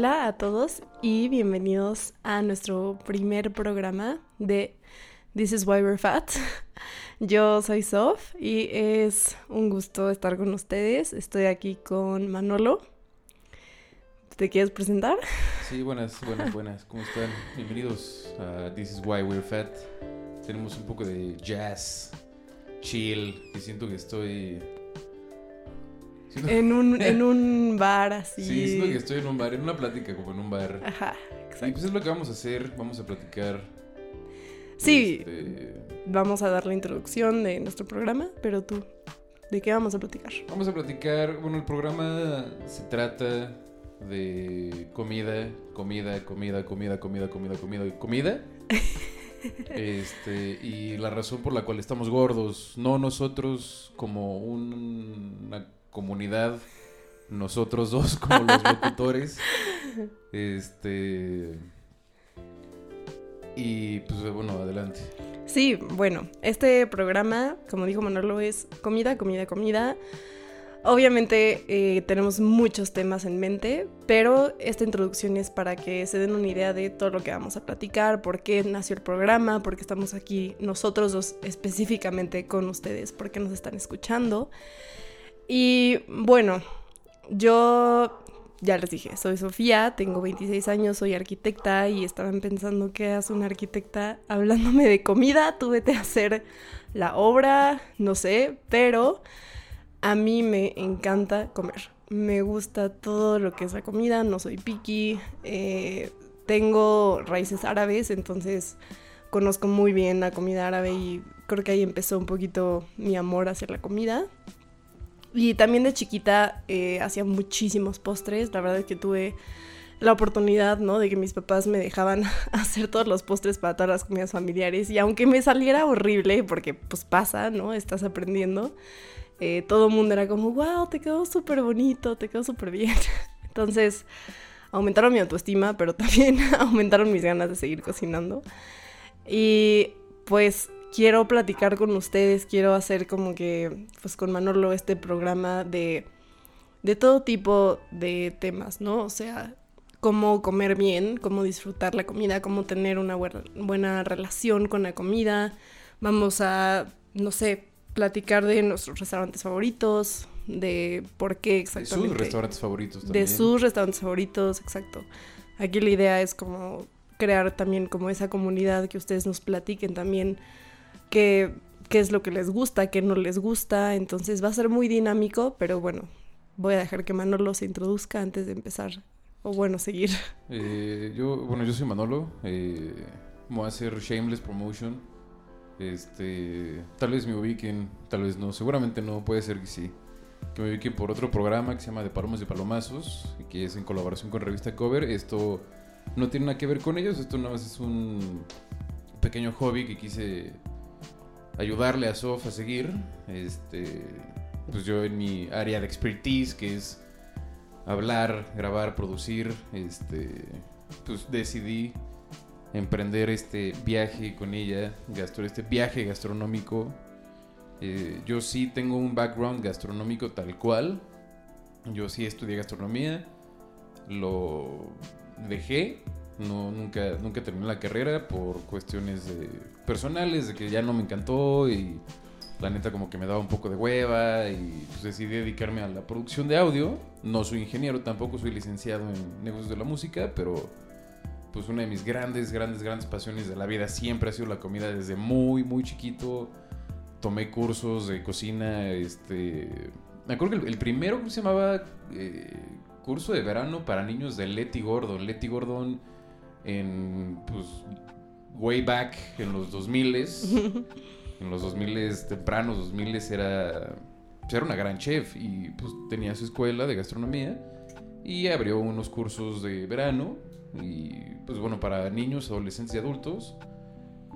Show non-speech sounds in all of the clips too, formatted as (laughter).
Hola a todos y bienvenidos a nuestro primer programa de This is Why We're Fat. (laughs) Yo soy Sof y es un gusto estar con ustedes. Estoy aquí con Manolo. ¿Te quieres presentar? Sí, buenas, buenas, (laughs) buenas. ¿Cómo están? Bienvenidos a This is Why We're Fat. Tenemos un poco de jazz, chill, y siento que estoy en, un, en (laughs) un bar así. Sí, siento que estoy en un bar, en una plática como en un bar. Ajá, exacto. Y pues es lo que vamos a hacer, vamos a platicar. Sí, este, vamos a dar la introducción de nuestro programa, pero tú, ¿de qué vamos a platicar? Vamos a platicar, bueno, el programa se trata de comida, comida, comida, comida, comida, comida, comida, comida. (laughs) Este, y la razón por la cual estamos gordos, no nosotros como una comunidad, nosotros dos como los (laughs) locutores. Este. Y pues bueno, adelante. Sí, bueno, este programa, como dijo Manolo, es comida, comida, comida. Obviamente eh, tenemos muchos temas en mente, pero esta introducción es para que se den una idea de todo lo que vamos a platicar, por qué nació el programa, por qué estamos aquí nosotros dos específicamente con ustedes, por qué nos están escuchando. Y bueno, yo ya les dije, soy Sofía, tengo 26 años, soy arquitecta y estaban pensando qué hace una arquitecta hablándome de comida, tuve que hacer la obra, no sé, pero a mí me encanta comer. Me gusta todo lo que es la comida, no soy picky, eh, tengo raíces árabes, entonces conozco muy bien la comida árabe y creo que ahí empezó un poquito mi amor hacia la comida. Y también de chiquita eh, hacía muchísimos postres. La verdad es que tuve la oportunidad, ¿no? De que mis papás me dejaban (laughs) hacer todos los postres para todas las comidas familiares. Y aunque me saliera horrible, porque pues pasa, ¿no? Estás aprendiendo. Eh, todo el mundo era como, wow, te quedó súper bonito, te quedó súper bien. (laughs) Entonces, aumentaron mi autoestima, pero (laughs) también aumentaron mis ganas de seguir cocinando. Y pues quiero platicar con ustedes, quiero hacer como que, pues con Manolo, este programa de, de todo tipo de temas, ¿no? O sea, cómo comer bien, cómo disfrutar la comida, cómo tener una buena, buena relación con la comida. Vamos a, no sé, platicar de nuestros restaurantes favoritos, de por qué exactamente. De sus restaurantes favoritos también. De sus restaurantes favoritos, exacto. Aquí la idea es como crear también como esa comunidad que ustedes nos platiquen también qué, es lo que les gusta, qué no les gusta. Entonces va a ser muy dinámico, pero bueno, voy a dejar que Manolo se introduzca antes de empezar. O bueno, seguir. (laughs) Eh, yo, bueno, yo soy Manolo. Eh, voy a hacer Shameless Promotion. Este, tal vez me ubiquen, tal vez no. Seguramente no, puede ser que sí. Que me ubiquen por otro programa que se llama De Palomas y Palomazos, que es en colaboración con Revista Cover. Esto no tiene nada que ver con ellos, esto nada más es un pequeño hobby que quise ayudarle a Sof a seguir. Este, pues yo en mi área de expertise, que es hablar, grabar, producir, este, pues decidí emprender este viaje con ella, este viaje gastronómico. Eh, yo sí tengo un background gastronómico tal cual. Yo sí estudié gastronomía. Lo dejé no, nunca, nunca terminé la carrera por cuestiones personales, de que ya no me encantó y la neta como que me daba un poco de hueva y pues decidí dedicarme a la producción de audio. No soy ingeniero, tampoco soy licenciado en negocios de la música, pero pues una de mis grandes, grandes, grandes pasiones de la vida siempre ha sido la comida desde muy, muy chiquito. Tomé cursos de cocina, este... Me acuerdo que el, primero se llamaba eh, curso de verano para niños de Letty Gordon. Letty Gordon en, pues, way back en los 2000 (laughs) en los 2000 tempranos 2000 era, pues, era una gran chef y pues tenía su escuela de gastronomía y abrió unos cursos de verano y pues bueno, para niños, adolescentes y adultos.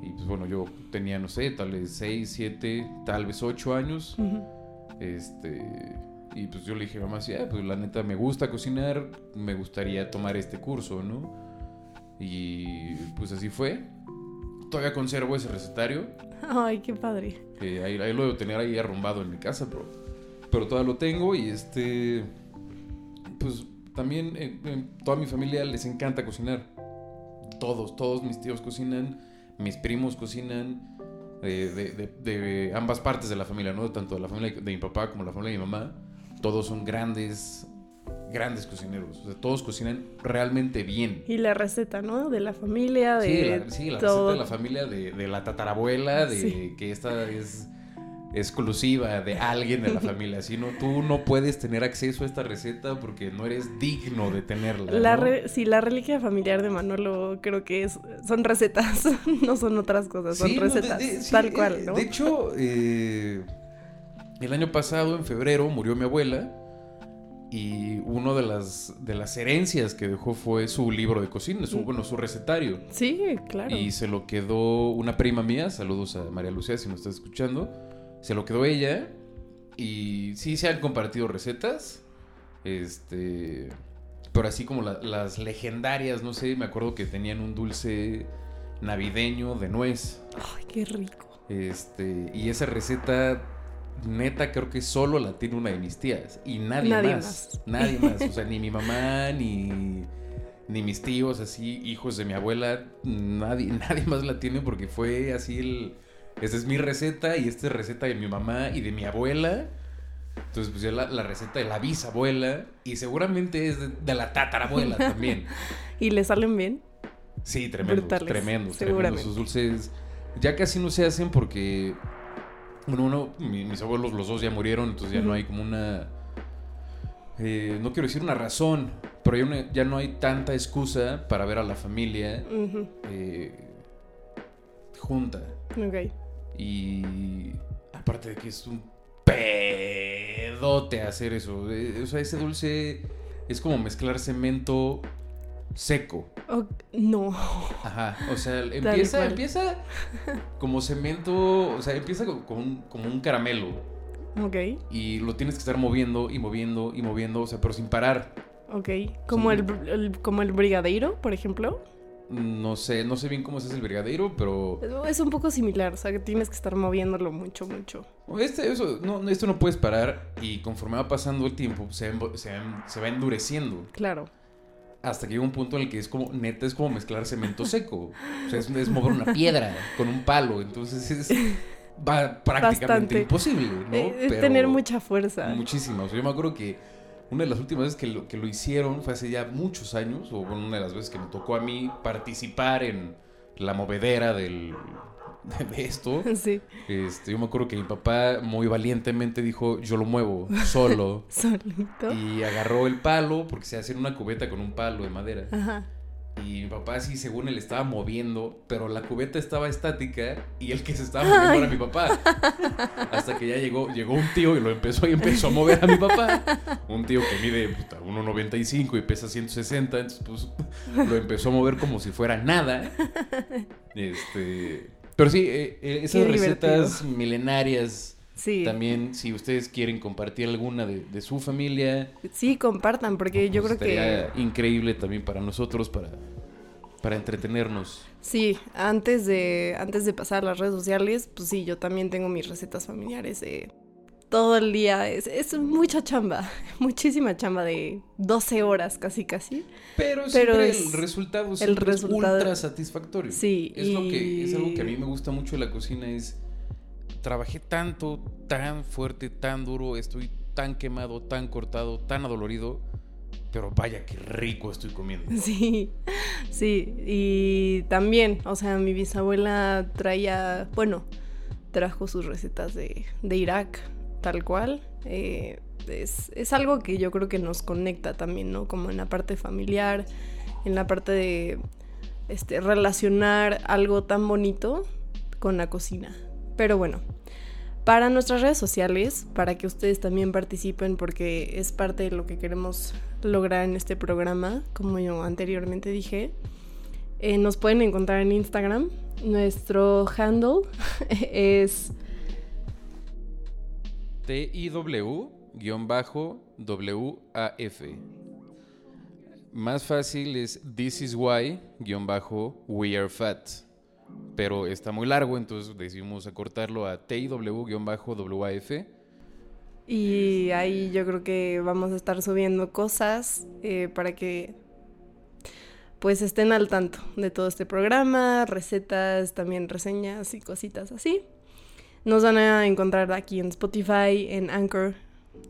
Y pues bueno, yo tenía, no sé, tal vez 6, 7, tal vez 8 años. Este, y pues yo le dije a mamá, sí, ah, pues la neta me gusta cocinar, me gustaría tomar este curso, ¿no? Y pues así fue. Todavía conservo ese recetario. Ay, qué padre. ahí, lo debo tener ahí arrumbado en mi casa, pero, pero todavía lo tengo y este... Pues también eh, eh, toda mi familia les encanta cocinar. Todos, todos mis tíos cocinan, mis primos cocinan, eh, de, de- de ambas partes de la familia, ¿no? Tanto de la familia de mi papá como la familia de mi mamá. Todos son grandes, grandes cocineros. O sea, todos cocinan realmente bien. Y la receta, ¿no? De la familia, de Sí, la, sí, la todo. receta de la familia, de, de la tatarabuela, de Sí. que esta es exclusiva de alguien de la (laughs) familia. Si no, tú no puedes tener acceso a esta receta porque no eres digno de tenerla. La ¿no? re- sí, la reliquia familiar de Manolo creo que es, son recetas, (laughs) no son otras cosas, son Sí, no, de- recetas, de- tal eh, cual, ¿no? De hecho, eh, el año pasado, en febrero, murió mi abuela. Y una de las, de las herencias que dejó fue su libro de cocina, su, bueno, su recetario. Sí, claro. Y se lo quedó una prima mía, saludos a María Lucía si nos está escuchando, se lo quedó ella y sí se han compartido recetas, este, pero así como la- las legendarias, no sé, me acuerdo que tenían un dulce navideño de nuez, Ay, qué rico. este, y esa receta neta creo que solo la tiene una de mis tías y nadie, Nadie más, más. nadie más, o (laughs) sea, ni mi mamá ni ni mis tíos así, hijos de mi abuela, nadie (laughs) nadie más la tiene porque fue así el esta es mi receta y esta es receta de mi mamá y de mi abuela. Entonces, pues ya la, la receta de la bisabuela y seguramente es de, de la tatarabuela (laughs) también. ¿Y le salen bien? Sí, tremendos, Brutales, tremendos, tremendos. Sus dulces ya casi no se hacen porque, bueno, uno, mi- mis abuelos los dos ya murieron, entonces ya no hay como una, eh, no quiero decir una razón, pero ya, una- ya no hay tanta excusa para ver a la familia eh, junta. Ok. Y aparte de que es un pedote hacer eso. eh, O sea, ese dulce es como mezclar cemento seco. No. Ajá, o sea, empieza, empieza como cemento, o sea, empieza co- como un, como un caramelo Ok, y lo tienes que estar moviendo y moviendo y moviendo, o sea, pero sin parar. ok. Como, Sí. el, como el brigadeiro, por ejemplo. No sé, no sé bien cómo se hace el brigadeiro, pero Es un poco similar, o sea, que tienes que estar moviéndolo mucho, mucho. este, eso, no, esto no puedes parar y conforme va pasando el tiempo se, se se va endureciendo Claro. Hasta que llega un punto en el que es como, neta, es como mezclar cemento seco. O sea, es, es mover una piedra con un palo, entonces es va prácticamente Bastante. imposible, ¿no? Eh, es Pero- tener mucha fuerza. Muchísima. O sea, yo me acuerdo que una de las últimas veces que lo, que lo hicieron fue hace ya muchos años, o bueno, una de las veces que me tocó a mí participar en la movedera del, (laughs) de esto. Sí, Este, yo me acuerdo que mi papá muy valientemente dijo, yo lo muevo solo. (laughs) solito. y agarró el palo, porque se hace una cubeta con un palo de madera. Ajá. Y mi papá sí, según él, estaba moviendo, pero la cubeta estaba estática y el que se estaba moviendo era mi papá. Hasta que ya llegó, llegó un tío y lo empezó y empezó a mover a mi papá. Un tío que mide puta, 1,95 y pesa 160, entonces pues lo empezó a mover como si fuera nada. (laughs) Este, pero sí, eh, eh, esas Qué recetas milenarias Sí. también, si ustedes quieren compartir alguna de, de su familia, Sí, compartan, porque yo creo que increíble también para nosotros, para, para entretenernos. sí, antes de, antes de pasar a las redes sociales, pues sí, yo también tengo mis recetas familiares de todo el día. Es, es mucha chamba, (laughs) muchísima chamba de 12 horas casi casi. Pero, Pero es- el resultado siempre resultado- es ultra satisfactorio. Sí, Es lo que es algo que a mí me gusta mucho de la cocina es trabajé tanto, tan fuerte, tan duro, estoy tan quemado, tan cortado, tan adolorido, pero vaya qué rico estoy comiendo. (laughs) Sí, sí, y también, o sea, mi bisabuela traía, bueno, trajo sus recetas de, de Irak, tal cual. eh, es, es algo que yo creo que nos conecta también, ¿no? Como en la parte familiar, en la parte de este, relacionar algo tan bonito con la cocina. Pero bueno, para nuestras redes sociales, para que ustedes también participen, porque es parte de lo que queremos lograr en este programa, como yo anteriormente dije, eh, nos pueden encontrar en Instagram. Nuestro handle (laughs) es TIW-WAF. Más fácil es This is why-we are fat. Pero está muy largo, entonces decidimos acortarlo a TIW-WAF. Y ahí yo creo que vamos a estar subiendo cosas eh, para que pues estén al tanto de todo este programa, recetas, también reseñas y cositas así. Nos van a encontrar aquí en Spotify, en Anchor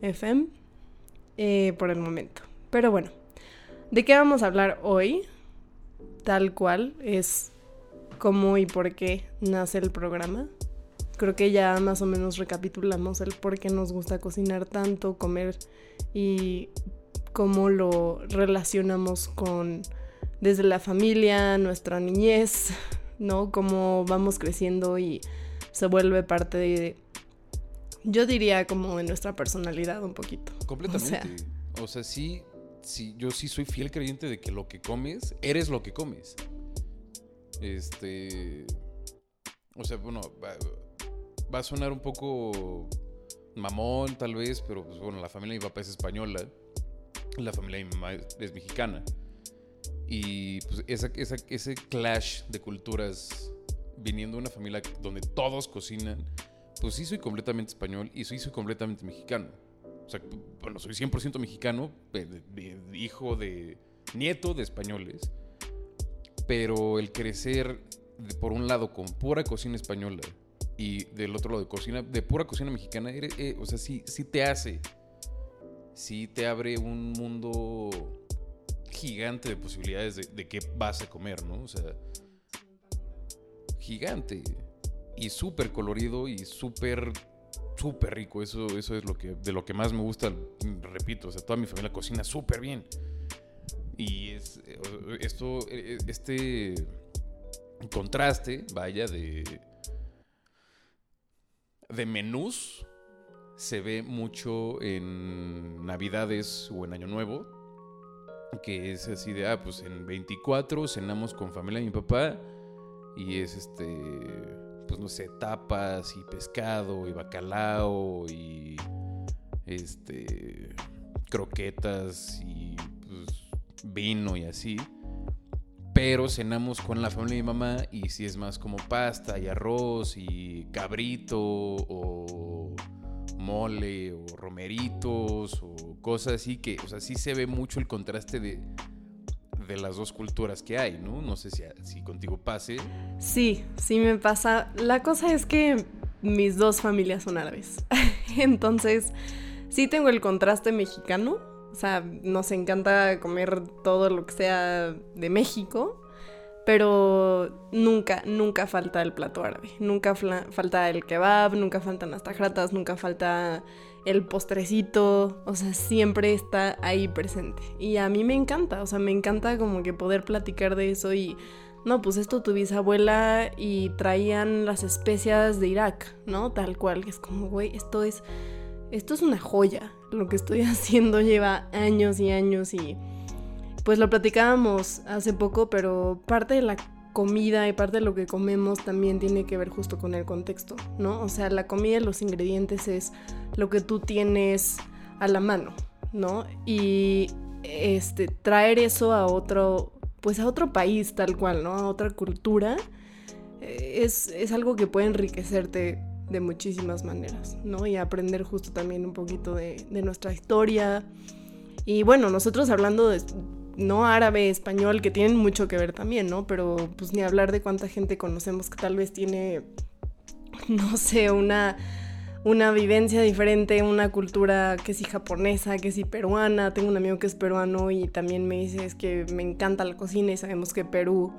FM, eh, por el momento. Pero bueno, ¿de qué vamos a hablar hoy? Tal cual es cómo y por qué nace el programa. Creo que ya más o menos recapitulamos el por qué nos gusta cocinar tanto, comer y cómo lo relacionamos con desde la familia, nuestra niñez, ¿no? Cómo vamos creciendo y se vuelve parte de, yo diría como de nuestra personalidad un poquito. Completamente. O sea, sí, sí, yo sí soy fiel creyente de que lo que comes, eres lo que comes. Este, o sea, bueno, va, a sonar un poco mamón tal vez, pero pues bueno, la familia de mi papá es española, la familia de mi mamá es mexicana. Y pues esa, ese clash de culturas viniendo de una familia donde todos cocinan, pues sí soy completamente español y sí soy completamente mexicano. O sea, bueno, soy 100% mexicano, hijo de, nieto de españoles. Pero el crecer, por un lado, con pura cocina española y del otro lado de cocina, de pura cocina mexicana, eh, o sea, sí, sí te hace, sí te abre un mundo gigante de posibilidades de, qué vas a comer, ¿no? O sea, gigante y súper colorido y súper, súper rico. Eso, eso es lo que, de lo que más me gusta, repito, o sea, toda mi familia cocina súper bien. Y es, esto, este contraste, vaya, de, de menús se ve mucho en Navidades o en Año Nuevo que es así de, ah, pues en 24 cenamos con familia de mi papá y es este, pues no sé, tapas y pescado y bacalao y este, croquetas y pues, vino y así. Pero cenamos con la familia de mi mamá y si es más como pasta y arroz y cabrito o mole o romeritos o cosas así que, o sea, sí se ve mucho el contraste de, de las dos culturas que hay, ¿no? No sé si, si contigo pase. Sí, sí me pasa. La cosa es que mis dos familias son árabes. (laughs) Entonces, sí tengo el contraste mexicano. O sea, nos encanta comer todo lo que sea de México pero nunca, nunca falta el plato árabe. Nunca falta el kebab, nunca faltan las tajratas, nunca falta el postrecito. O sea, siempre está ahí presente. Y a mí me encanta, o sea, me encanta como que poder platicar de eso y... No, pues esto tu bisabuela y traían las especias de Irak, ¿no? Tal cual, que es como, güey, esto es... Esto es una joya. Lo que estoy (laughs) haciendo lleva años y años y pues lo platicábamos hace poco, pero parte de la comida y parte de lo que comemos también tiene que ver justo con el contexto, ¿no? O sea, la comida y los ingredientes es lo que tú tienes a la mano, ¿no? Y este traer eso a otro pues a otro país tal cual, ¿no? A otra cultura eh, es, es algo que puede enriquecerte de muchísimas maneras, ¿no? Y aprender justo también un poquito de, de nuestra historia. Y bueno, nosotros hablando de, no árabe, español, que tienen mucho que ver también, ¿no? Pero pues ni hablar de cuánta gente conocemos que tal vez tiene, (laughs) no sé, una, una vivencia diferente, una cultura que sí japonesa, que sí peruana. Tengo un amigo que es peruano y también me dice es que me encanta la cocina y sabemos que Perú,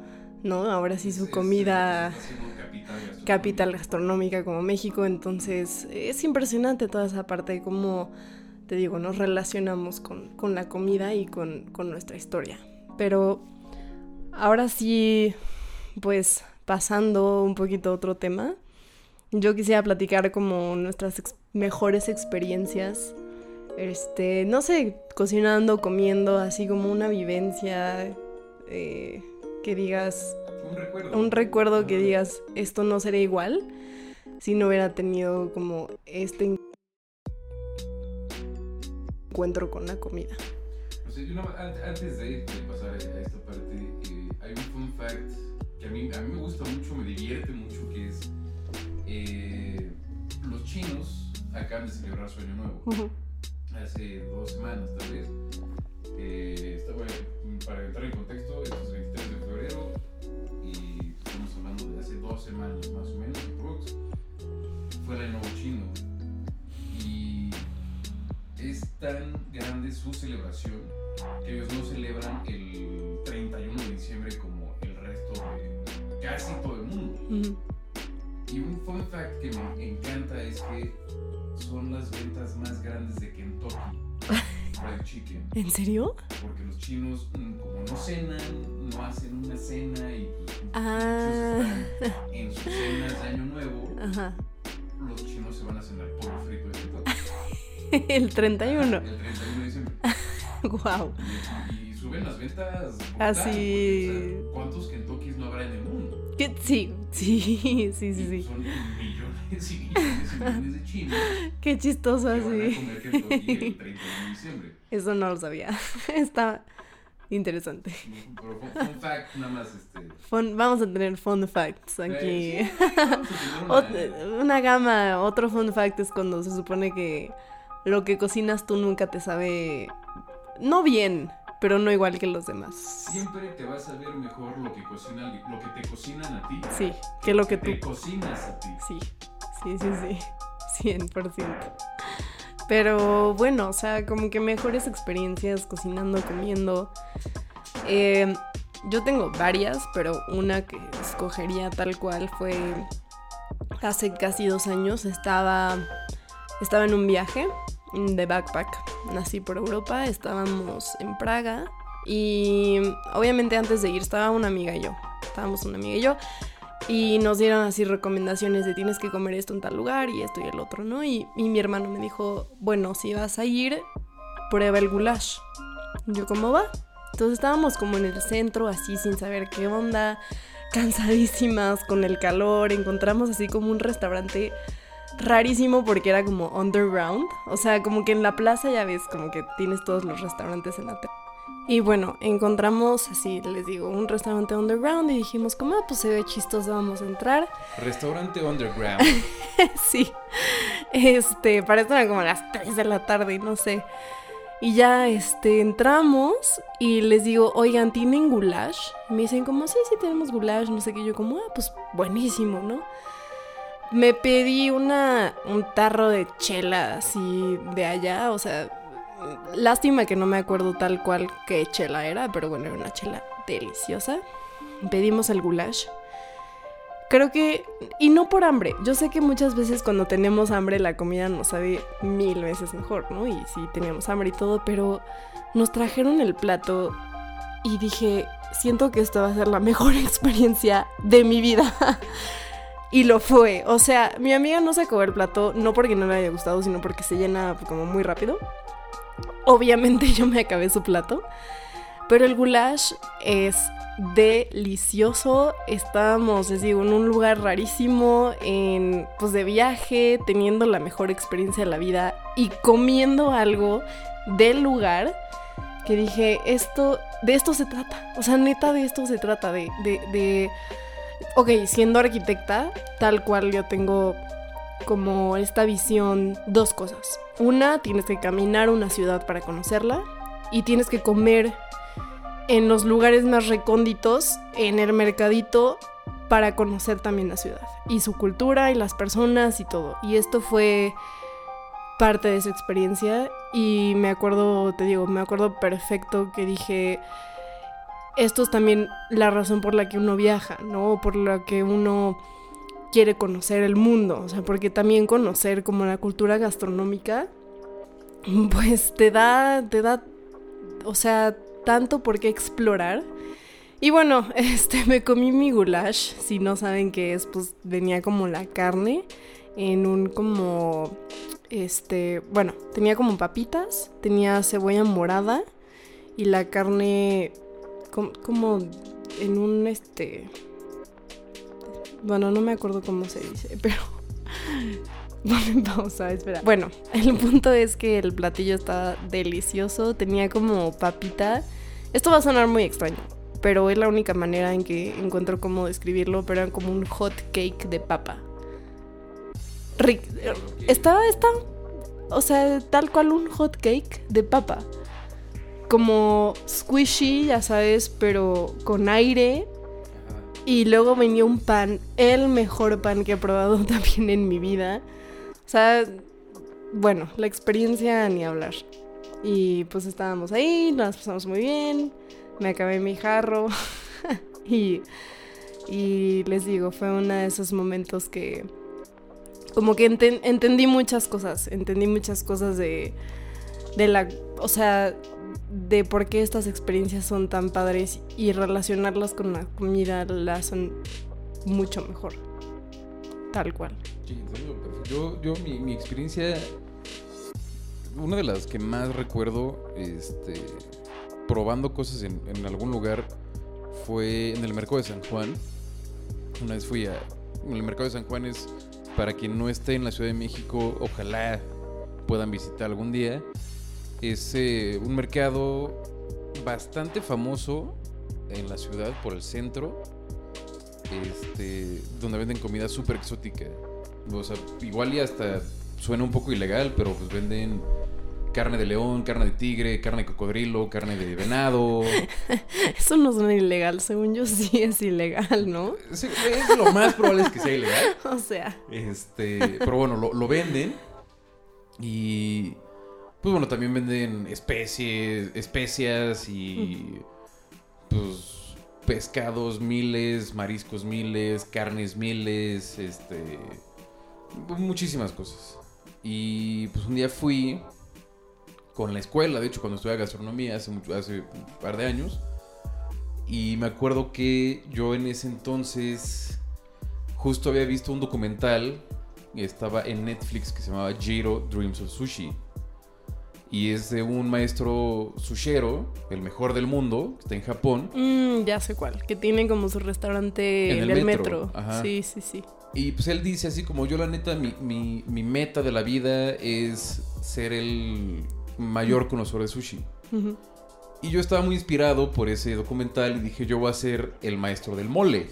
¿no? Ahora sí su comida capital gastronómica como México, entonces es impresionante toda esa parte de cómo te digo, nos relacionamos con, la comida y con, nuestra historia. Pero ahora sí, pues pasando un poquito a otro tema, yo quisiera platicar como nuestras mejores experiencias, este, no sé, cocinando, comiendo, así como una vivencia eh, que digas... Un recuerdo. Un recuerdo que digas, esto no sería igual si no hubiera tenido como este encuentro con la comida. antes de, pasar a esta parte, eh, hay un fun fact que a mí, a mí me gusta mucho, me divierte mucho, que es eh, los chinos acaban de celebrar su año nuevo. Hace dos semanas, tal vez. Eh, estaba, para entrar en contexto, esto es 23 de febrero y estamos hablando de hace dos semanas más o menos, Brooks. Fue el año nuevo chino. Tan grande su celebración que ellos no celebran el 31 de diciembre como el resto de casi todo el mundo. Y un fun fact que me encanta es que son las ventas más grandes de Kentucky (laughs) Fried Chicken. ¿En serio? Porque los chinos, mm, como no cenan, no hacen una cena y pues, Ah. están en sus cenas de Año Nuevo, Ajá. los chinos se van a cenar pollo frito de Kentucky. (laughs) El 31. El 31 de diciembre. Wow. Y, (laughs) y suben las ventas. Así. porque, o sea, ¿Cuántos Kentuckys no habrá en el mundo? ¿Qué? Sí, sí, sí, sí, sí. Son millones y (laughs) millones y millones de chinos Qué chistoso que van a así. comer Kentucky el 31 de diciembre. Eso no lo sabía. Está interesante. Pero fun, fun fact, nada más este. Fun- vamos a tener fun facts aquí. Eh, sí, vamos a tener una- una gama, otro fun fact es cuando se supone que lo que cocinas tú nunca te sabe, no bien, pero no igual que los demás. Siempre te vas a ver mejor lo que cocina, lo que te cocinan a ti. Sí, que lo que tú... te cocinas a ti. Sí, sí, sí, sí, 100%. Pero bueno, o sea, como que mejores experiencias cocinando, comiendo. Eh, yo tengo varias, pero una que escogería tal cual fue hace casi dos años. Estaba, estaba en un viaje de backpack, nací por Europa, estábamos en Praga y obviamente antes de ir estaba una amiga y yo. Estábamos una amiga y yo. Y nos dieron así recomendaciones de tienes que comer esto en tal lugar y esto y el otro, ¿no? Y, y mi hermano me dijo, bueno, si vas a ir, prueba el goulash. Yo, ¿cómo va? Entonces estábamos como en el centro, así sin saber qué onda, (laughs) cansadísimas con el calor. Encontramos así como un restaurante rarísimo porque era como underground. O sea, como que en la plaza ya ves, como que tienes todos los restaurantes en la tele. Y bueno, encontramos así, les digo, un restaurante underground y dijimos, como, ah, pues se ve chistoso, vamos a entrar. Restaurante underground. (laughs) sí. Este, para esto eran como las 3 de la tarde, no sé. Y ya, este, entramos y les digo, oigan, ¿tienen goulash? Y me dicen como, sí, sí tenemos goulash, no sé qué. Yo como, ah, pues buenísimo, ¿no? Me pedí una, un tarro de chela así de allá, o sea, lástima que no me acuerdo tal cual qué chela era, pero bueno, era una chela deliciosa. Pedimos el goulash. Creo que, y no por hambre, yo sé que muchas veces cuando tenemos hambre la comida nos sabe mil veces mejor, ¿no? Y sí teníamos hambre y todo, pero nos trajeron el plato y dije, siento que esto va a ser la mejor (laughs) experiencia de mi vida. Y lo fue, o sea, mi amiga no sacó el plato, no porque no le haya gustado, sino porque se llena como muy rápido. Obviamente yo me acabé su plato, pero el goulash es delicioso. Estábamos, les digo, en un lugar rarísimo, en, pues de viaje, teniendo la mejor experiencia de la vida y comiendo algo del lugar que dije, esto, de esto se trata. O sea, neta, de esto se trata, de, de, de... Ok, siendo arquitecta, tal cual yo tengo como esta visión, dos cosas. Una, tienes que caminar una ciudad para conocerla y tienes que comer en los lugares más recónditos, en el mercadito, para conocer también la ciudad y su cultura y las personas y todo. Y esto fue parte de esa experiencia y me acuerdo, te digo, me acuerdo perfecto que dije, esto es también la razón por la que uno viaja, ¿no? Por la que uno quiere conocer el mundo, o sea, porque también conocer como la cultura gastronómica, (laughs) pues te da, te da, o sea, tanto por qué explorar. Y bueno, (laughs) este, me comí mi goulash, si no saben qué es, pues venía como la carne en un como, este, bueno, tenía como papitas, tenía cebolla morada y la carne com- como en un, este, bueno, no me acuerdo cómo se dice, (laughs) pero... (laughs) Ponme pausa, espera. Bueno, el punto es que el platillo estaba delicioso, tenía como papita. Esto va a sonar muy extraño, pero es la única manera en que encuentro cómo describirlo, pero era como un hot cake de papa. Ric- estaba, está o sea, tal cual un hot cake de papa. Como squishy, ya sabes, pero con aire. Y luego venía un pan, el mejor pan que he probado (laughs) también en mi vida. O sea, bueno, la experiencia ni hablar. Y pues estábamos ahí, nos pasamos muy bien. Me acabé mi jarro. (laughs) y, y les digo, fue uno de esos momentos que como que entendí muchas cosas. Entendí muchas cosas de, de la... O sea, de por qué estas experiencias son tan padres y relacionarlas con la comida las son mucho mejor. Tal cual. Sí, yo, yo mi, mi, experiencia, una de las que más recuerdo, este, probando cosas en, en, algún lugar, fue en el mercado de San Juan. Una vez fui a... El mercado de San Juan es, para quien no esté en la Ciudad de México, ojalá puedan visitar algún día es eh, un mercado bastante famoso en la ciudad, por el centro, este, donde venden comida súper exótica. O sea, igual y hasta suena un poco ilegal, pero pues venden carne de león, carne de tigre, carne de cocodrilo, carne de venado. (laughs) Eso no suena ilegal, según yo sí es ilegal, ¿no? Sí, es lo más probable es que sea ilegal. (laughs) o sea. Este, pero bueno, lo, lo venden y pues bueno, también venden especies, especias y pues pescados miles, mariscos miles, carnes miles, este muchísimas cosas. Y pues un día fui con la escuela, de hecho cuando estudié gastronomía hace mucho, hace un par de años. Y me acuerdo que yo en ese entonces justo había visto un documental estaba en Netflix que se llamaba Jiro Dreams of Sushi y es de un maestro sushero, el mejor del mundo, que está en Japón. Mm, ya sé cuál, que tiene como su restaurante en el metro. Sí, sí, sí. Y pues él dice así como yo la neta, mi, mi, meta de la vida es ser el mayor conocedor de sushi. Y yo estaba muy inspirado por ese documental y dije yo voy a ser el maestro del mole.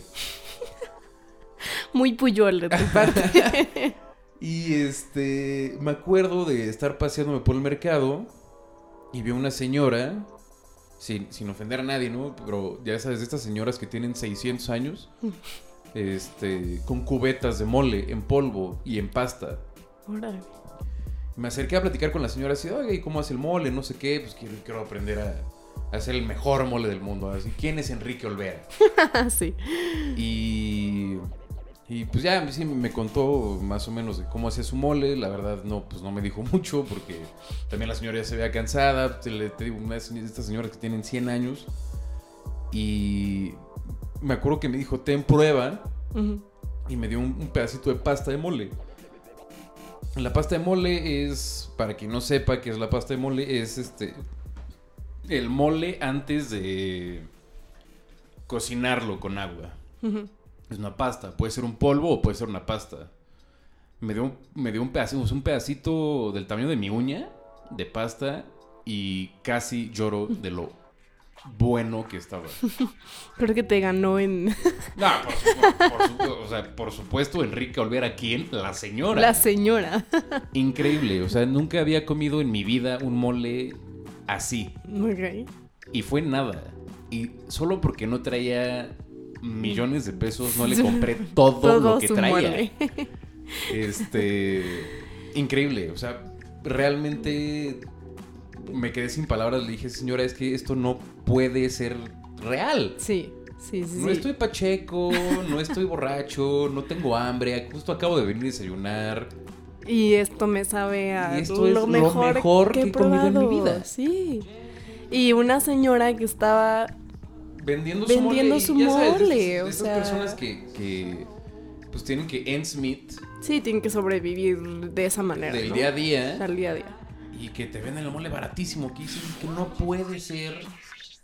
(laughs) muy puyol de tu parte. (laughs) Y este, me acuerdo de estar paseándome por el mercado y vi una señora, sin, sin ofender a nadie, ¿no? Pero ya sabes, de estas señoras que tienen 600 años, (laughs) este, con cubetas de mole en polvo y en pasta. Órale. Me acerqué a platicar con la señora así, oye, ¿y cómo hace el mole? No sé qué, pues quiero, quiero aprender a, hacer el mejor mole del mundo. Así, ¿quién es Enrique Olvera? (laughs) sí. Y y pues ya sí me contó más o menos de cómo hacía su mole. La verdad, no, pues no me dijo (laughs) mucho porque también la señora ya se veía cansada. Te, te digo, una de estas señoras que tienen 100 años. Y me acuerdo que me dijo, ten prueba. Y me dio un, pedacito de pasta de mole. La pasta de mole es, para quien no sepa qué es la pasta de mole, es este. El mole antes de cocinarlo con agua. Es una pasta. Puede ser un polvo o puede ser una pasta. Me dio, me dio un pedacito, un pedacito del tamaño de mi uña de pasta y casi lloro de lo bueno que estaba. (laughs) Creo que te ganó en. (laughs) No, por, por, supuesto, Enrique Olvera, ¿quién? La señora. La señora. (laughs) Increíble. O sea, nunca había comido en mi vida un mole así. Ok. Y fue nada. Y solo porque no traía millones de pesos, no le compré todo, lo que traía. Este, increíble, o sea, realmente me quedé sin palabras, le dije, señora, es que esto no puede ser real. Sí. Sí, sí, no estoy pacheco, no estoy borracho, no tengo hambre, justo acabo de venir a desayunar. Y esto me sabe a lo, mejor que, he, comido en mi vida. Sí. Y una señora que estaba vendiendo su mole. Su mole o sea... personas que, pues tienen que end Smith. Sí, tienen que sobrevivir de esa manera. Del día a día. Del día a día. Y que te venden el mole baratísimo. Que dicen que no puede ser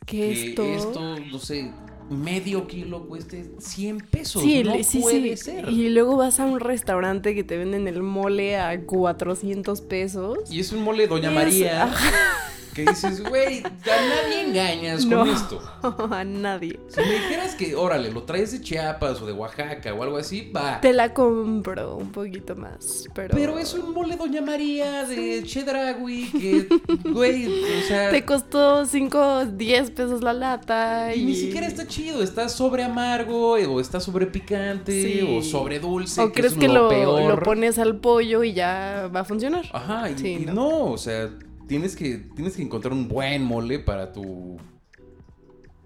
que esto... esto, no sé, medio kilo cueste 100 pesos. Sí, no sí, puede ser. Y luego vas a un restaurante que te venden el mole a 400 pesos. Y es un mole Doña María. (laughs) que dices, güey, a nadie engañas No. con esto. (laughs) a nadie. Si me dijeras que, órale, lo traes de Chiapas o de Oaxaca o algo así, va. Te la compro un poquito más, pero... Pero es un mole Doña María de Chedragui que, (laughs) güey, o sea... Te costó 5, 10 pesos la lata y... Y ni siquiera está chido, está sobre amargo eh, o está sobre picante Sí. o sobre dulce. O que crees es que lo, lo, pones al pollo y ya va a funcionar. Ajá, y, Sí, y no. no. o sea, tienes que, tienes que encontrar un buen mole para tu.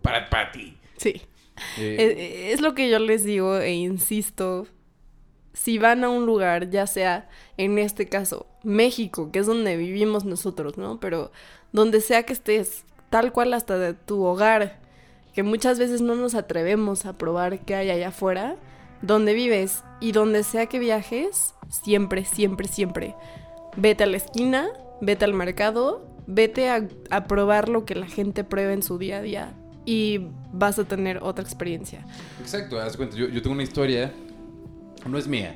Para, para ti. Sí. Eh, Es, es lo que yo les digo e insisto. Si van a un lugar, ya sea en este caso México, que es donde vivimos nosotros, ¿no? Pero donde sea que estés, tal cual hasta de tu hogar, que muchas veces no nos atrevemos a probar qué hay allá afuera, donde vives y donde sea que viajes, siempre, siempre, siempre, vete a la esquina, vete al mercado, vete a, a probar lo que la gente prueba en su día a día y vas a tener otra experiencia. Exacto, haz cuenta, yo, yo tengo una historia, no es mía,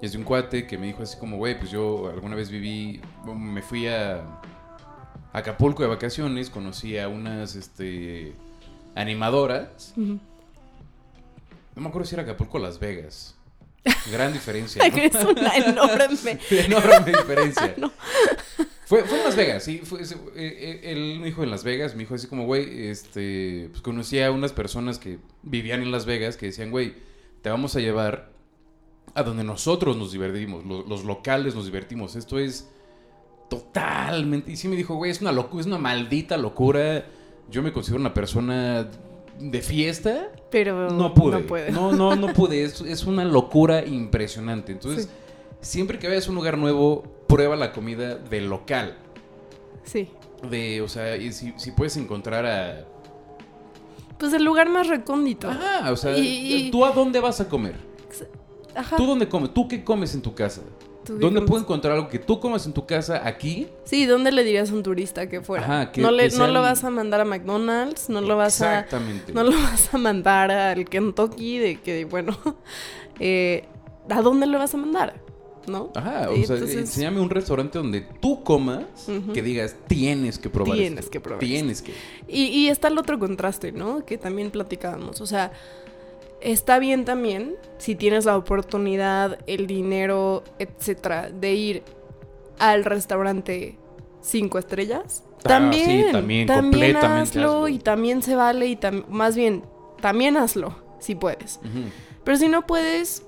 es de un cuate que me dijo así como, güey, pues yo alguna vez viví, me fui a Acapulco de vacaciones, conocí a unas, este, animadoras, no me acuerdo si era Acapulco o Las Vegas, gran diferencia. (laughs) ¿no? Es una enorme. (laughs) enorme diferencia. (laughs) No. Fue, fue en Las Vegas, sí. Fue, eh, eh, él me dijo en Las Vegas, me dijo así como, güey, este, pues conocía a unas personas que vivían en Las Vegas que decían, güey, te vamos a llevar a donde nosotros nos divertimos, lo- los, locales nos divertimos. Esto es totalmente... Y sí me dijo, güey, es una locura, es una maldita locura. Yo me considero una persona de fiesta. Pero No pude. No. No, no, no pude. Es, es una locura impresionante. Entonces, Sí. siempre que vayas a un lugar nuevo, prueba la comida del local. Sí. De, o sea, y si, si puedes encontrar a. Pues el lugar más recóndito. Ajá, o sea, Y- y- ¿tú a dónde vas a comer? Ajá. ¿Tú dónde comes? ¿Tú qué comes en tu casa? ¿Tú qué ¿Dónde puedo encontrar algo que tú comas en tu casa aquí? Sí, ¿dónde le dirías a un turista que fuera? Ajá, que- no, le, que no lo vas a mandar a McDonald's, no lo vas a... Exactamente. No lo vas a mandar al Kentucky de que, bueno, (laughs) eh, ¿a dónde lo vas a mandar? ¿No? Ajá, o Y sea, entonces- enséñame un restaurante donde tú comas que digas, tienes que probar Tienes esto". que probar Tienes que. Y, y está el otro contraste, ¿no? Que también platicábamos. O sea, está bien también si tienes la oportunidad, el dinero, etcétera, de ir al restaurante cinco estrellas. Ah, También, sí, también, completamente hazlo, hazlo. y también se vale y tam- más bien, también hazlo si puedes. Pero si no puedes,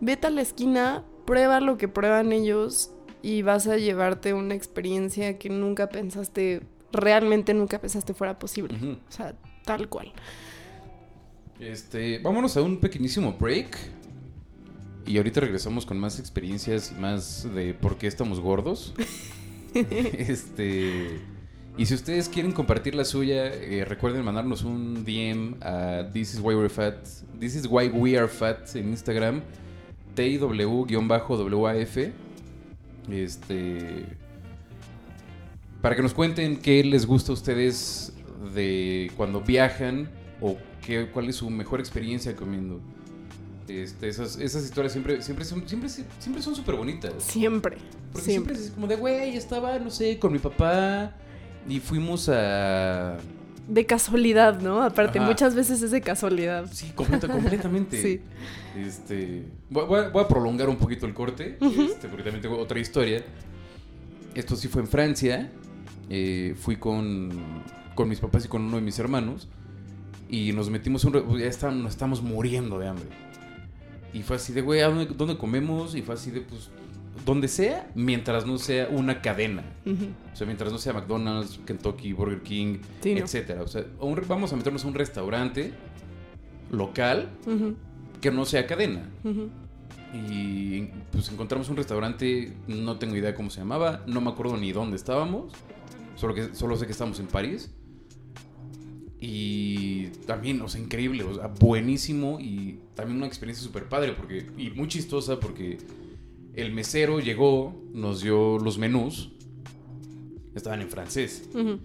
vete a la esquina, prueba lo que prueban ellos y vas a llevarte una experiencia que nunca pensaste, realmente nunca pensaste fuera posible. O sea, tal cual. Este, vámonos a un pequeñísimo break. Y ahorita regresamos con más experiencias y más de por qué estamos gordos. (laughs) este. Y si ustedes quieren compartir la suya, eh, recuerden mandarnos un DM a This is Why We're Fat. This is Why We Are Fat en Instagram. TIW-WAF. Este. Para que nos cuenten qué les gusta a ustedes de cuando viajan o qué, cuál es su mejor experiencia comiendo. Este, esas, esas historias siempre, siempre son siempre, siempre son súper bonitas. Siempre. Porque siempre. siempre es como de, güey, estaba, no sé, con mi papá y fuimos a... De casualidad, ¿no? Aparte, Ajá. muchas veces es de casualidad. Sí, completa, completamente. (laughs) Sí. Este, voy, voy a, voy a prolongar un poquito el corte, este, porque también tengo otra historia. Esto sí fue en Francia. eh, fui con, con mis papás y con uno de mis hermanos. Y nos metimos un... pues, Ya estábamos, nos estamos muriendo de hambre. Y fue así de, güey, ¿a dónde, dónde comemos? Y fue así de, pues, donde sea, mientras no sea una cadena. O sea, mientras no sea McDonald's, Kentucky, Burger King, Sí, no. etcétera. O sea, un vamos a meternos a un restaurante local que no sea cadena. Y pues encontramos un restaurante, no tengo idea cómo se llamaba, no me acuerdo ni dónde estábamos, solo, que, solo sé que estamos en París. Y también, o sea, increíble, o sea, buenísimo y también una experiencia súper padre porque, y muy chistosa porque el mesero llegó, nos dio los menús, estaban en francés. Ujú.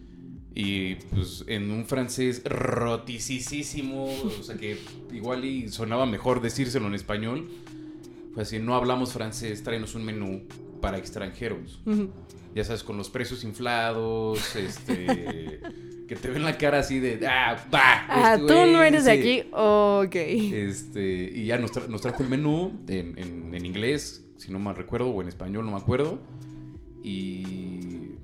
Y pues en un francés roticisísimo, o sea que igual y sonaba mejor decírselo en español. Fue así, no hablamos francés, tráenos un menú para extranjeros. Ujú. Ya sabes, con los precios inflados, este... (laughs) que te ven la cara así de, ah, va. Ah, este tú no eres de sí". aquí. Ok. Este, y ya nos, tra- nos trajo el menú en, en- en inglés, si no mal recuerdo, o en español, no me acuerdo. Y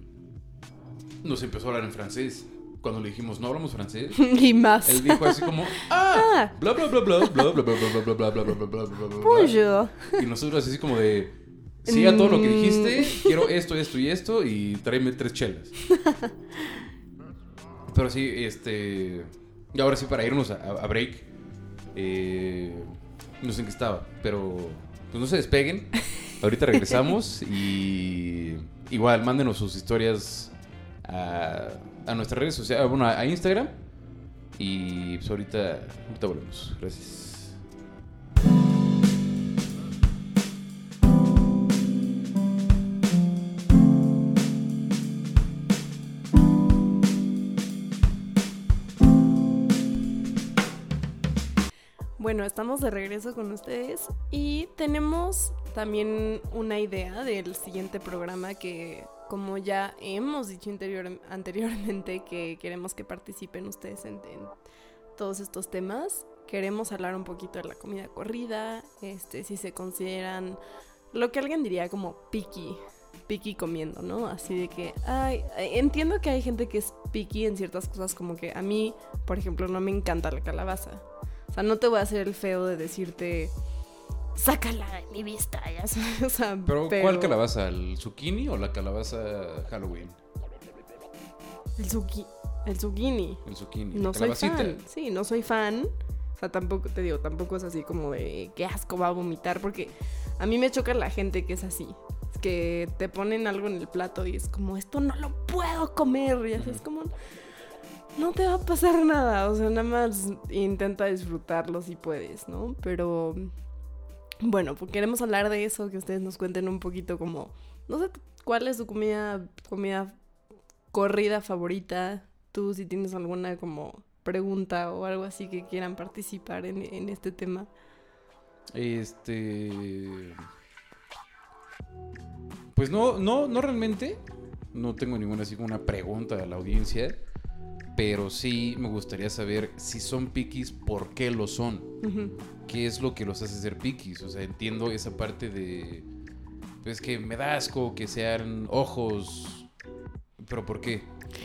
nos empezó a hablar en francés. Cuando le dijimos, no hablamos francés, y más. él dijo así como, ah, bla, bla, bla, bla, bla, bla, bla, bla, bla, bla, bla, bla, bla, bla, bla, bla, bla". Bonjour. Y nosotros así como de, sí a todo lo que Mm. dijiste, quiero esto, esto y esto, y tráeme tres chelas. Pero sí, este... Y ahora sí, para irnos a, a break, eh, no sé en qué estaba, pero pues no se despeguen. (laughs) Ahorita regresamos y igual mándenos sus historias a, a nuestras redes sociales, bueno, a, a Instagram. Y pues ahorita, ahorita volvemos. Gracias. Estamos de regreso con ustedes y tenemos también una idea del siguiente programa que, como ya hemos dicho interior- anteriormente, que queremos que participen ustedes en, en todos estos temas. Queremos hablar un poquito de la comida corrida, este, si se consideran lo que alguien diría como picky, picky comiendo, ¿no? Así de que, ay, entiendo que hay gente que es picky en ciertas cosas, como que a mí, por ejemplo, no me encanta la calabaza. O sea, no te voy a hacer el feo de decirte, sácala de mi vista, ya sabes. O sea, Pero, ¿cuál calabaza? ¿El zucchini o la calabaza Halloween? El, zucchi- el zucchini. El zucchini. No soy calabacita. fan. Sí, no soy fan. O sea, tampoco, te digo, tampoco es así como de qué asco va a vomitar, porque a mí me choca la gente que es así. Es que te ponen algo en el plato y es como, esto no lo puedo comer. Y así es como, no te va a pasar nada. O sea, nada más intenta disfrutarlo si puedes, ¿no? Pero bueno, pues queremos hablar de eso, que ustedes nos cuenten un poquito como, no sé, cuál es su comida, comida corrida favorita. Tú si tienes alguna como pregunta o algo así que quieran participar en, en este tema. Este. Pues no, no, no realmente. No tengo ninguna así como una pregunta a la audiencia. Pero sí me gustaría saber si son piquis, ¿por qué lo son? ¿Qué es lo que los hace ser piquis? O sea, entiendo esa parte de. Pues que me da asco que sean ojos. ¿Pero por qué?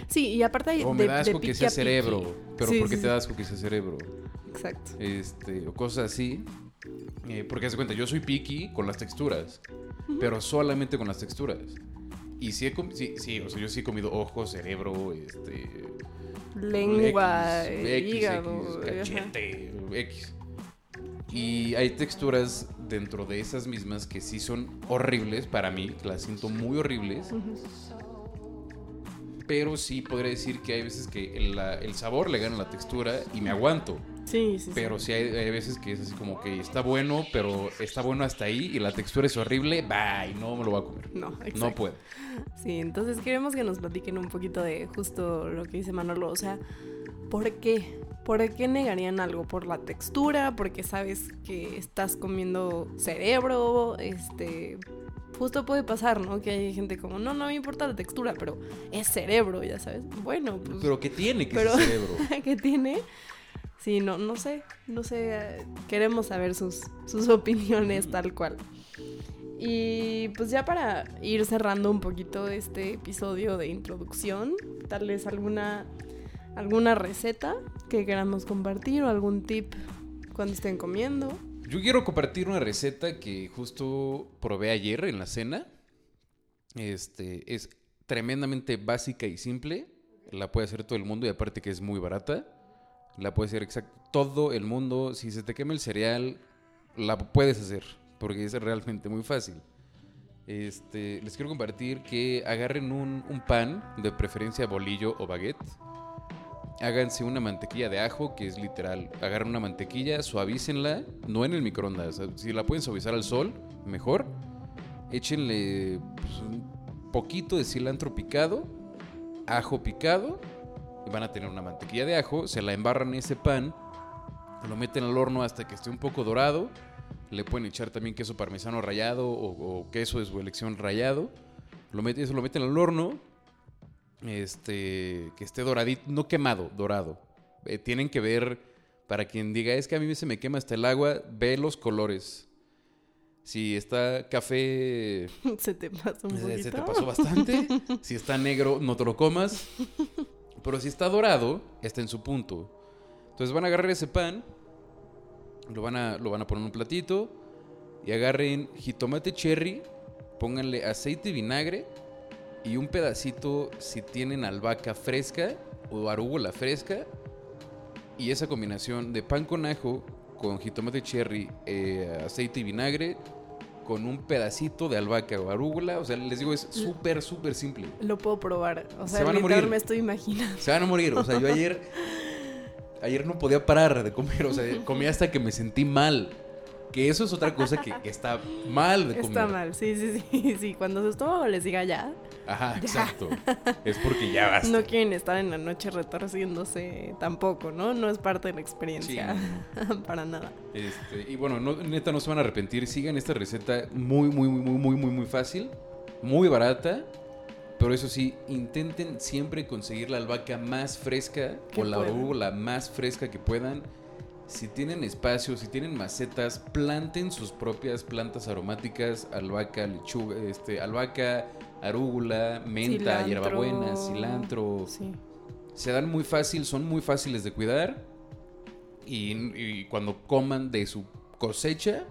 Sí, y aparte hay O de, me da de asco que piqui sea piqui. cerebro. ¿Pero Sí, por qué sí, te da asco que sea cerebro? Exacto. este, o cosas así. Eh, porque haz de cuenta, yo soy picky con las texturas, pero solamente con las texturas. Y sí, he sí, sí, o sea, yo sí he comido ojos, cerebro, este, Lengua, X, eh, X, hígado. X, cachete, X. Y hay texturas dentro de esas mismas que sí son horribles para mí, las siento muy horribles. Pero sí podría decir que hay veces que el, la- el sabor le gana la textura y me aguanto. Sí, sí. Pero sí hay, hay veces que es así como que está bueno, pero está bueno hasta ahí y la textura es horrible, bye, no me lo voy a comer. No, exacto. No puedo. Sí, entonces queremos que nos platiquen un poquito de justo lo que dice Manolo. O sea, ¿por qué? ¿Por qué negarían algo? ¿Por la textura? ¿Porque sabes que estás comiendo cerebro? Este. Justo puede pasar, ¿no? Que hay gente como, no, no me importa la textura, pero es cerebro, ya sabes. Bueno, pues. Pero ¿qué tiene que Pero- ese cerebro? (laughs) ¿Qué tiene? Sí, no, no sé, no sé, queremos saber sus, sus opiniones tal cual. Y pues ya para ir cerrando un poquito este episodio de introducción, tal vez alguna, alguna receta que queramos compartir o algún tip cuando estén comiendo. Yo quiero compartir una receta que justo probé ayer en la cena. Este es tremendamente básica y simple. La puede hacer todo el mundo y aparte que es muy barata. La puede hacer exacto todo el mundo. Si se te quema el cereal, la puedes hacer porque es realmente muy fácil. Este, les quiero compartir que agarren un, pan, de preferencia bolillo o baguette. Háganse una mantequilla de ajo, que es literal. Agarren una mantequilla, suavícenla, no en el microondas. Si la pueden suavizar al sol, mejor. Échenle pues, un poquito de cilantro picado, ajo picado, van a tener una mantequilla de ajo. Se la embarran en ese pan, lo meten al horno hasta que esté un poco dorado. Le pueden echar también queso parmesano rallado o, o queso de su elección rallado. Lo meten, eso lo meten al horno. Este, que esté doradito, no quemado, dorado. Eh, tienen que ver, para quien diga, es que a mí se me quema hasta el agua, ve los colores. Si está café, (laughs) Se te pasó un se, poquito. se te pasó bastante. si está negro, no te lo comas. (laughs) Pero si está dorado, está en su punto. Entonces van a agarrar ese pan, lo van a, lo van a poner en un platito y agarren jitomate cherry, pónganle aceite y vinagre y un pedacito si tienen albahaca fresca o arúgula fresca y esa combinación de pan con ajo con jitomate cherry, eh, aceite y vinagre con un pedacito de albahaca o arúgula, o sea, les digo, es súper, súper simple. Lo puedo probar. O sea, Se van a morir. me estoy imaginando. Se van a morir. O sea, yo ayer. (laughs) Ayer no podía parar de comer. O sea, comí hasta que me sentí mal. Que eso es otra cosa que, que está mal de comer. Está mal, sí, sí, sí. (laughs) Sí, cuando su estómago les diga ya, Ajá, exacto. (laughs) Es porque ya basta. no quieren estar en la noche retorciéndose tampoco, ¿no? No es parte de la experiencia. (laughs) Para nada. Este, y bueno, no- neta, no se van a arrepentir. Sigan esta receta muy, muy, muy, muy, muy, muy, muy fácil. Muy barata. Pero eso sí, intenten siempre conseguir la albahaca más fresca o la arúgula más fresca que puedan. Si tienen espacio, si tienen macetas, planten sus propias plantas aromáticas, albahaca, lechuga, este, albahaca, arúgula, menta, Cilantro. hierbabuena, cilantro. Sí. Se dan muy fácil, son muy fáciles de cuidar. Y, y cuando coman de su cosecha,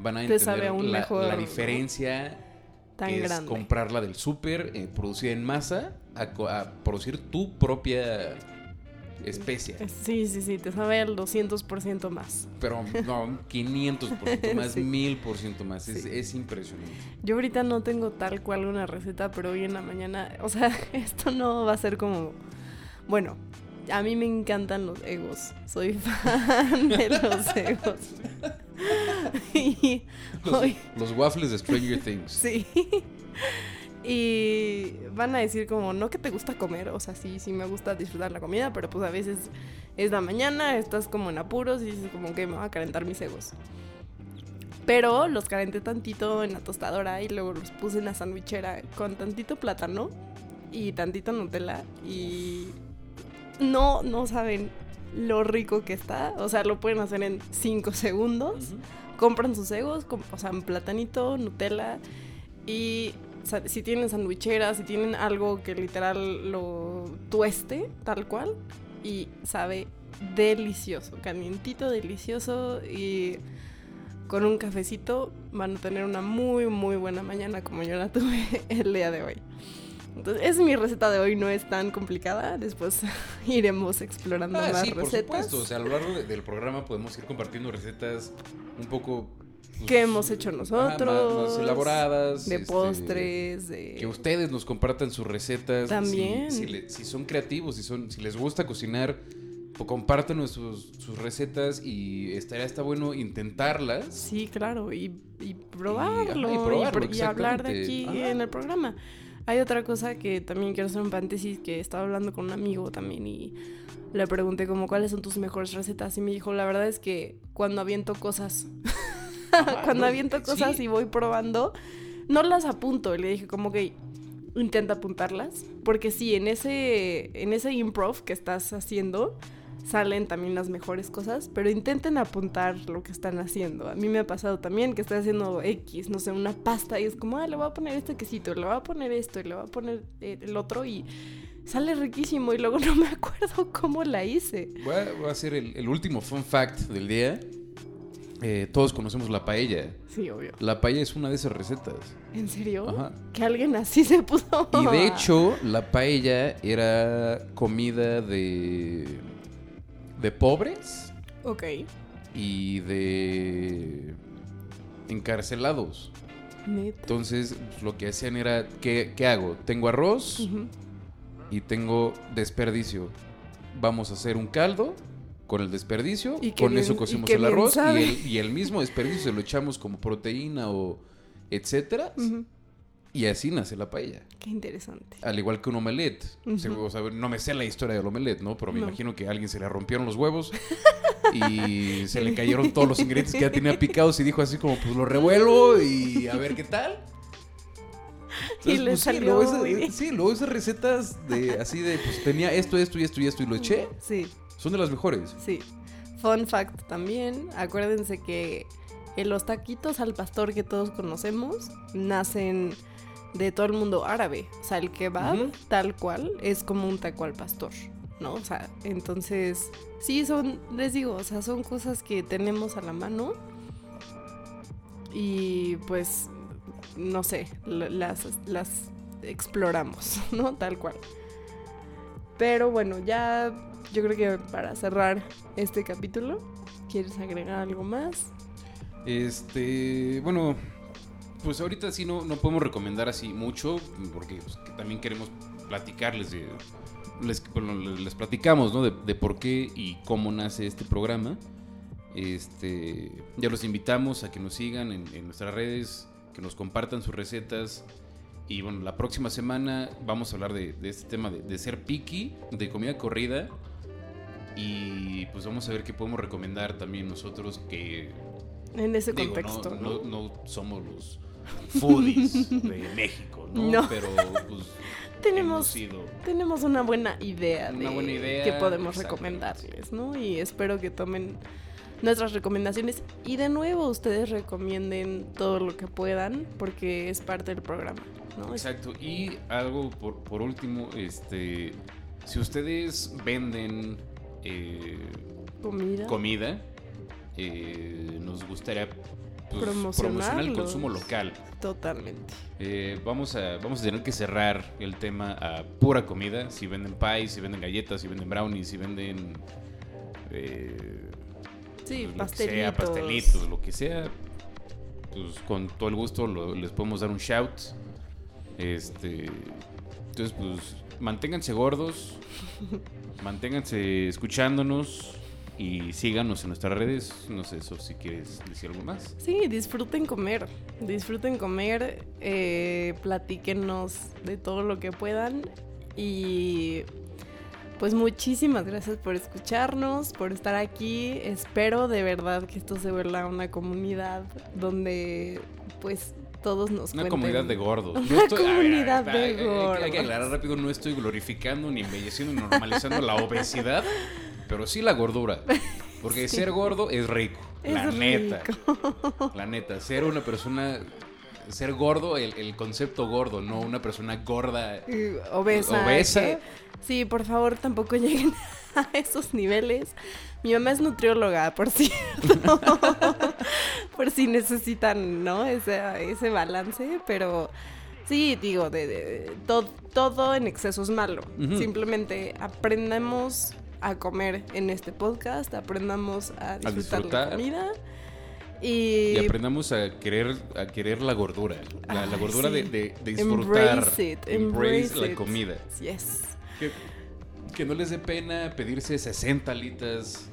van a Te entender aún la, mejor, la diferencia Tan que es grande. comprarla del súper, eh, producida en masa, a producir tu propia especia. (laughs) Sí, sí, sí, te sabe al 200% más. Pero no, 500% (laughs) más, Sí. 1000% más. Es, es impresionante. Yo ahorita no tengo tal cual una receta, pero hoy en la mañana, (laughs) o sea, esto no va a ser como, bueno, a mí me encantan los egos, soy fan de los egos. y Los, hoy, los waffles de Stranger Things. sí. Y van a decir como, no que te gusta comer, o sea, sí, sí me gusta disfrutar la comida, pero pues a veces es la mañana, estás como en apuros y dices como que me va a calentar mis egos. Pero los calenté tantito en la tostadora y luego los puse en la sandwichera con tantito plátano y tantito Nutella y no, no saben lo rico que está. O sea, lo pueden hacer en 5 segundos. Compran sus egos, o sea, platanito, Nutella y si tienen sandwicheras, si tienen algo que literal lo tueste, tal cual, y sabe delicioso, calientito, delicioso y con un cafecito van a tener una muy, muy buena mañana como yo la tuve (laughs) el día de hoy. Entonces, es mi receta de hoy, no es tan complicada. Después (laughs) iremos explorando Ah, más sí, por recetas supuesto. O sea, a lo largo de- del programa podemos ir compartiendo recetas un poco... pues, que hemos hecho ajá, nosotros. más, elaboradas. De este, postres, de... Que ustedes nos compartan sus recetas. También. Si, si le- si son creativos, si, son, si les gusta cocinar, pues compártanos sus, sus recetas y estaría está bueno intentarlas. Sí, claro, y, y probarlo, ajá, y y, probarlo, y hablar de aquí Ajá. en el programa. Hay otra cosa que también quiero hacer un paréntesis, que estaba hablando con un amigo también y le pregunté como cuáles son tus mejores recetas y me dijo, la verdad es que cuando aviento cosas, (laughs) Ajá, cuando no, aviento cosas sí. y voy probando, no las apunto. Le dije como que intenta apuntarlas, porque sí, en ese, en ese improv que estás haciendo salen también las mejores cosas, pero intenten apuntar lo que están haciendo. A mí me ha pasado también que estoy haciendo X, no sé, una pasta y es como, ah, le voy a poner este quesito, le voy a poner esto y le voy a poner eh, el otro y sale riquísimo y luego (laughs) no me acuerdo cómo la hice. Voy a, voy a hacer el, el último fun fact del día. Eh, todos conocemos la paella. Sí, obvio. La paella es una de esas recetas. ¿En serio? Ajá. Que alguien así se puso. Y de (laughs) hecho, la paella era comida de. de pobres Ok. y de. encarcelados. Neta. Entonces, pues, lo que hacían era: ¿qué, qué hago? Tengo arroz y tengo desperdicio. Vamos a hacer un caldo con el desperdicio. Y con bien- eso qué el arroz y el, y el mismo desperdicio se lo echamos como proteína o etcétera. Y así nace la paella. Qué interesante. Al igual que un omelette. O sea, no me sé la historia del omelette, ¿no? Pero me No. imagino que a alguien se le rompieron los huevos (laughs) y se le cayeron todos los ingredientes que ya tenía picados y dijo así como, pues lo revuelvo y a ver qué tal. Y le pues, sí, salió luego esas- sí, luego esas recetas de así de, pues tenía esto, esto y esto y esto y lo eché, Sí, son de las mejores. sí. Fun fact también, acuérdense que en los taquitos al pastor que todos conocemos nacen de todo el mundo árabe. O sea, el kebab, Ujú. tal cual, es como un taco al pastor, ¿no? O sea, entonces, sí, son, les digo, o sea, son cosas que tenemos a la mano. Y pues, no sé, la- las, las exploramos, (laughs) ¿no? Tal cual. Pero bueno, ya yo creo que para cerrar este capítulo, ¿quieres agregar algo más? Este, bueno, pues ahorita sí no, no podemos recomendar así mucho, porque pues, que también queremos platicarles de... Les, bueno, les platicamos, ¿no? De, de por qué y cómo nace este programa. Este, ya los invitamos a que nos sigan en, en nuestras redes, que nos compartan sus recetas. Y bueno, la próxima semana vamos a hablar de, de este tema de, de ser picky, de comida corrida. Y pues vamos a ver qué podemos recomendar también nosotros que En ese Digo, contexto, no, ¿no? no- no somos los foodies (laughs) de México, ¿no? No. Pero pues (laughs) Tenemos- Tenemos una buena idea Una de buena idea, que podemos recomendarles, ¿no? Y espero que tomen nuestras recomendaciones y de nuevo ustedes recomienden todo lo que puedan porque es parte del programa, ¿no? Exacto. Y algo por, por último, este si ustedes venden eh, comida. comida, eh, nos gustaría pues, promocionar el consumo local. Totalmente. Eh, vamos, a, vamos a tener que cerrar el tema a pura comida. Si venden pies, si venden galletas, si venden brownies, si venden eh, Sí, pues, lo que sea, pastelitos. pastelitos, lo que sea, pues con todo el gusto lo- les podemos dar un shout. Este, entonces, pues manténganse gordos, (laughs) manténganse escuchándonos y síganos en nuestras redes. No sé, eso si quieres decir algo más. Sí, disfruten comer. Disfruten comer. eh, platíquenos de todo lo que puedan. Y pues muchísimas gracias por escucharnos, por estar aquí. Espero de verdad que esto se vuelva una comunidad donde pues todos nos Una cuenten. comunidad de gordos. Una comunidad de hay- hay- hay que- Hay que gordos. aclarar rápido, no estoy glorificando, ni embelleciendo, ni normalizando la obesidad, pero sí la gordura. Porque Sí. ser gordo es rico, la Es neta. rico. La neta, ser una persona, ser gordo, el, el concepto gordo, no una persona gorda. Eh, Obesa. Obesa. sí, por favor, tampoco lleguen (laughs) a esos niveles. Mi mamá es nutrióloga, por cierto. Por si necesitan, ¿no? Ese, ese balance, pero sí, digo, de, de- to- todo en exceso es malo. Simplemente aprendamos a comer en este podcast, aprendamos a disfrutar, disfrutar. la comida. Y, Y aprendamos a querer, a querer la gordura. La, gordura sí. de, de- de disfrutar. Embrace it, embrace embrace la comida. yes. Que, que no les dé pena pedirse 60 alitas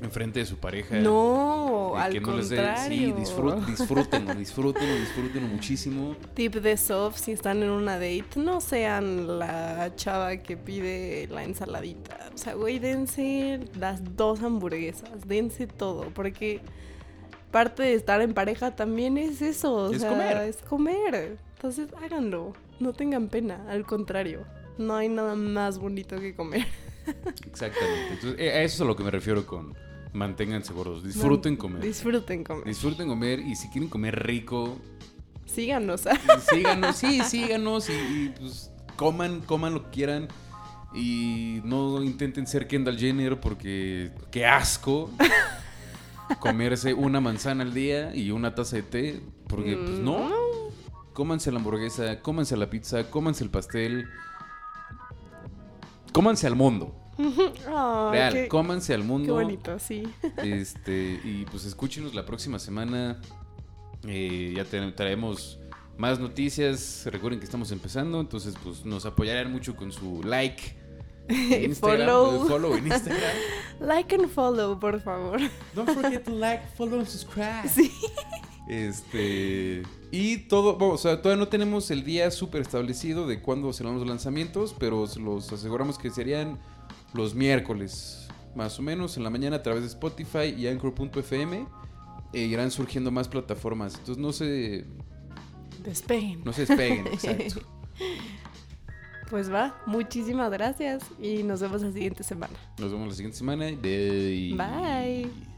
enfrente de su pareja. No, al que no les dé- contrario. sí, disfrut, (laughs) disfrútenlo, disfrútenlo, disfrútenlo muchísimo. Tip de soft, si están en una date, no sean la chava que pide la ensaladita. O sea, güey, dense las dos hamburguesas, dense todo, porque parte de estar en pareja también es eso, o Es sea, comer. es comer. Entonces, háganlo, no tengan pena, al contrario, no hay nada más bonito que comer. (laughs) Exactamente. Entonces, eh, a eso es a lo que me refiero con manténganse gordos. Disfruten comer. Disfruten comer. Disfruten comer y si quieren comer rico, Síganos. (laughs) síganos, sí, (laughs) síganos y, y, pues coman, coman lo que quieran. Y no intenten ser Kendall Jenner porque qué asco (laughs) comerse una manzana al día y una taza de té. Porque pues Mm, no. Cómanse la hamburguesa, cómanse la pizza, cómanse el pastel. Cómanse al mundo. (laughs) Real, qué, cómanse al qué mundo. bonito, sí. (laughs) Este, y pues escúchenos la próxima semana. Eh, ya te- traemos más noticias. Recuerden que estamos empezando, entonces pues nos apoyarán mucho con su like. en (laughs) Instagram, Follow. eh, follow en Instagram. Like and follow, por favor. Don't forget to like, follow and subscribe. Sí. Este. Y todo, bueno, o sea, todavía no tenemos el día súper establecido de cuándo serán los lanzamientos, pero los aseguramos que serían los miércoles. más o menos, en la mañana a través de Spotify y Anchor.fm. E irán surgiendo más plataformas. Entonces no se... Despeguen. No se despeguen, (laughs) exacto. Pues va, muchísimas gracias y nos vemos la siguiente semana. Nos vemos la siguiente semana. Bye. Bye.